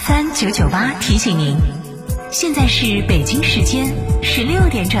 FM 九九八提醒您，现在是北京时间十六点整。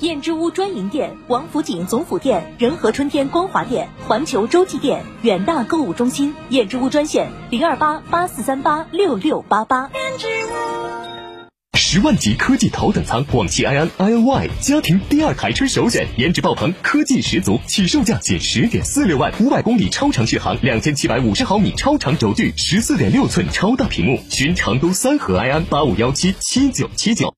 燕之屋专营店：王府井总府店、仁和春天光华店、环球洲际店、远大购物中心。燕之屋专线：零二八八四三八六六八八。十万级科技头等舱，广汽埃安 iNY 家庭第二台车首选，颜值爆棚，科技十足，起售价仅十点四六万，五百公里超长续航，两千七百五十毫米超长轴距，十四点六寸超大屏幕。寻成都三河埃安八五幺七七九七九。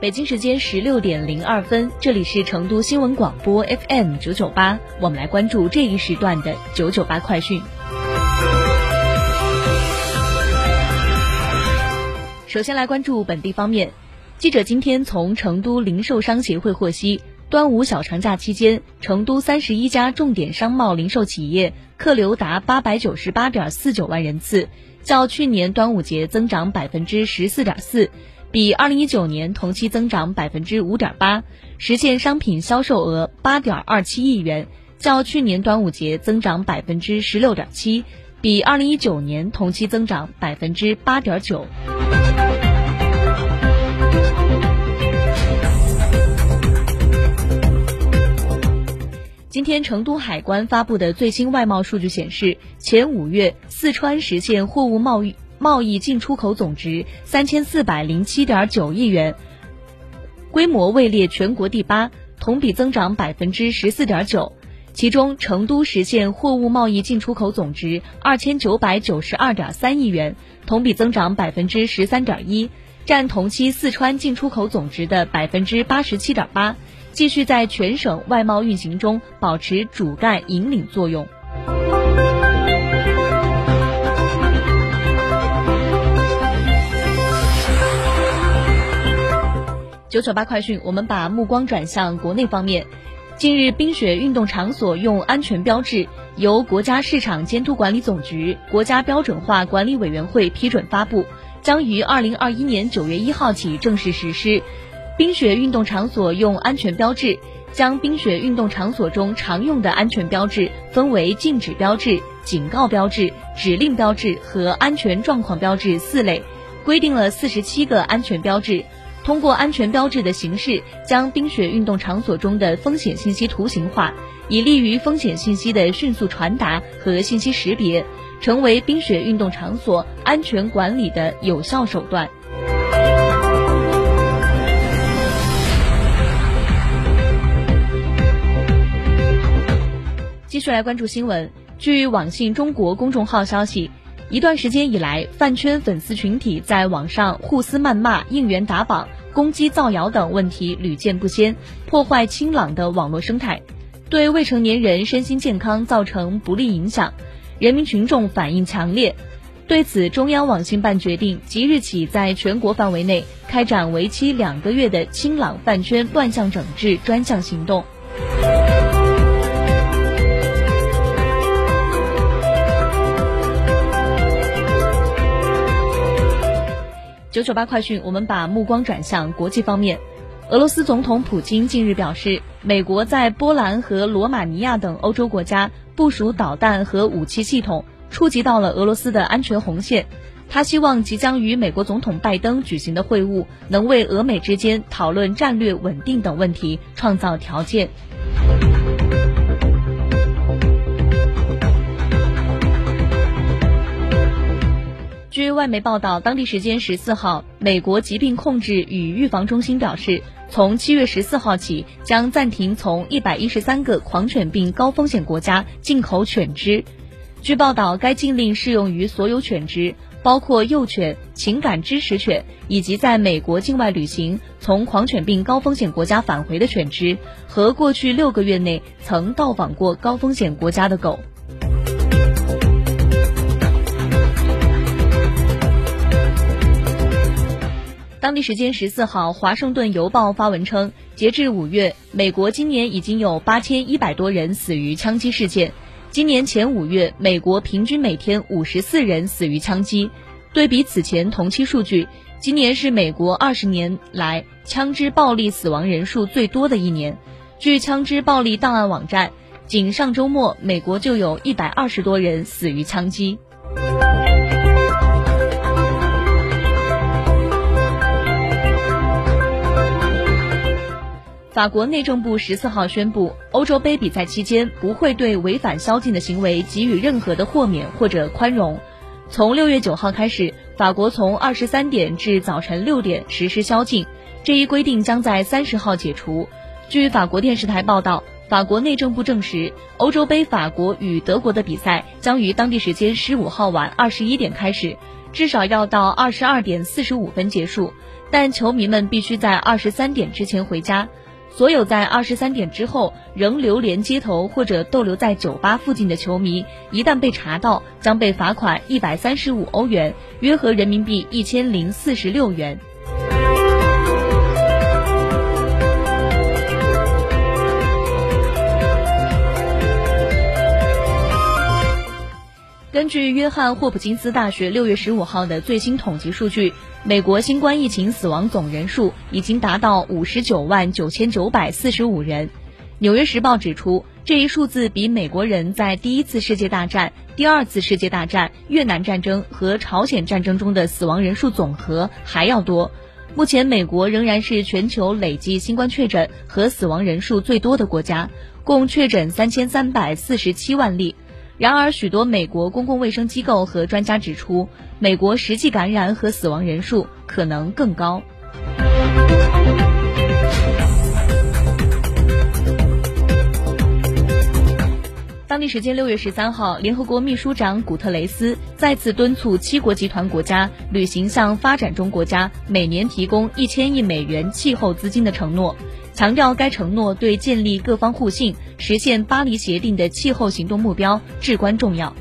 北京时间十六点零二分，这里是成都新闻广播 FM 九九八，我们来关注这一时段的九九八快讯。首先来关注本地方面，记者今天从成都零售商协会获悉，端午小长假期间，成都三十一家重点商贸零售企业客流达八百九十八点四九万人次，较去年端午节增长百分之十四点四。比二零一九年同期增长百分之五点八，实现商品销售额八点二七亿元，较去年端午节增长百分之十六点七，比二零一九年同期增长百分之八点九。今天，成都海关发布的最新外贸数据显示，前五月四川实现货物贸易。贸易进出口总值三千四百零七点九亿元，规模位列全国第八，同比增长百分之十四点九。其中，成都实现货物贸易进出口总值二千九百九十二点三亿元，同比增长百分之十三点一，占同期四川进出口总值的百分之八十七点八，继续在全省外贸运行中保持主干引领作用。九九八快讯，我们把目光转向国内方面。近日，冰雪运动场所用安全标志由国家市场监督管理总局国家标准化管理委员会批准发布，将于二零二一年九月一号起正式实施。冰雪运动场所用安全标志将冰雪运动场所中常用的安全标志分为禁止标志、警告标志、指令标志和安全状况标志四类，规定了四十七个安全标志。通过安全标志的形式，将冰雪运动场所中的风险信息图形化，以利于风险信息的迅速传达和信息识别，成为冰雪运动场所安全管理的有效手段。继续来关注新闻，据网信中国公众号消息。一段时间以来，饭圈粉丝群体在网上互撕谩骂、应援打榜、攻击造谣等问题屡见不鲜，破坏清朗的网络生态，对未成年人身心健康造成不利影响，人民群众反应强烈。对此，中央网信办决定即日起在全国范围内开展为期两个月的清朗饭圈乱象整治专项行动。九九八快讯，我们把目光转向国际方面。俄罗斯总统普京近日表示，美国在波兰和罗马尼亚等欧洲国家部署导弹和武器系统。触及到了俄罗斯的安全红线，他希望即将与美国总统拜登举行的会晤能为俄美之间讨论战略稳定等问题创造条件。据外媒报道，当地时间十四号，美国疾病控制与预防中心表示，从七月十四号起将暂停从一百一十三个狂犬病高风险国家进口犬只。据报道，该禁令适用于所有犬只，包括幼犬、情感支持犬以及在美国境外旅行、从狂犬病高风险国家返回的犬只和过去六个月内曾到访过高风险国家的狗。当地时间十四号，《华盛顿邮报》发文称，截至五月，美国今年已经有八千一百多人死于枪击事件。今年前五月，美国平均每天五十四人死于枪击。对比此前同期数据，今年是美国二十年来枪支暴力死亡人数最多的一年。据枪支暴力档案网站，仅上周末，美国就有一百二十多人死于枪击。法国内政部十四号宣布，欧洲杯比赛期间不会对违反宵禁的行为给予任何的豁免或者宽容。从六月九号开始，法国从二十三点至早晨六点实施宵禁，这一规定将在三十号解除。据法国电视台报道，法国内政部证实，欧洲杯法国与德国的比赛将于当地时间十五号晚二十一点开始，至少要到二十二点四十五分结束，但球迷们必须在二十三点之前回家。所有在二十三点之后仍流连街头或者逗留在酒吧附近的球迷，一旦被查到，将被罚款一百三十五欧元，约合人民币一千零四十六元。根据约翰霍普金斯大学六月十五号的最新统计数据。美国新冠疫情死亡总人数已经达到五十九万九千九百四十五人。纽约时报指出，这一数字比美国人在第一次世界大战、第二次世界大战、越南战争和朝鲜战争中的死亡人数总和还要多。目前，美国仍然是全球累计新冠确诊和死亡人数最多的国家，共确诊三千三百四十七万例。然而，许多美国公共卫生机构和专家指出，美国实际感染和死亡人数可能更高。当地时间六月十三号，联合国秘书长古特雷斯再次敦促七国集团国家履行向发展中国家每年提供一千亿美元气候资金的承诺。强调该承诺对建立各方互信、实现巴黎协定的气候行动目标至关重要。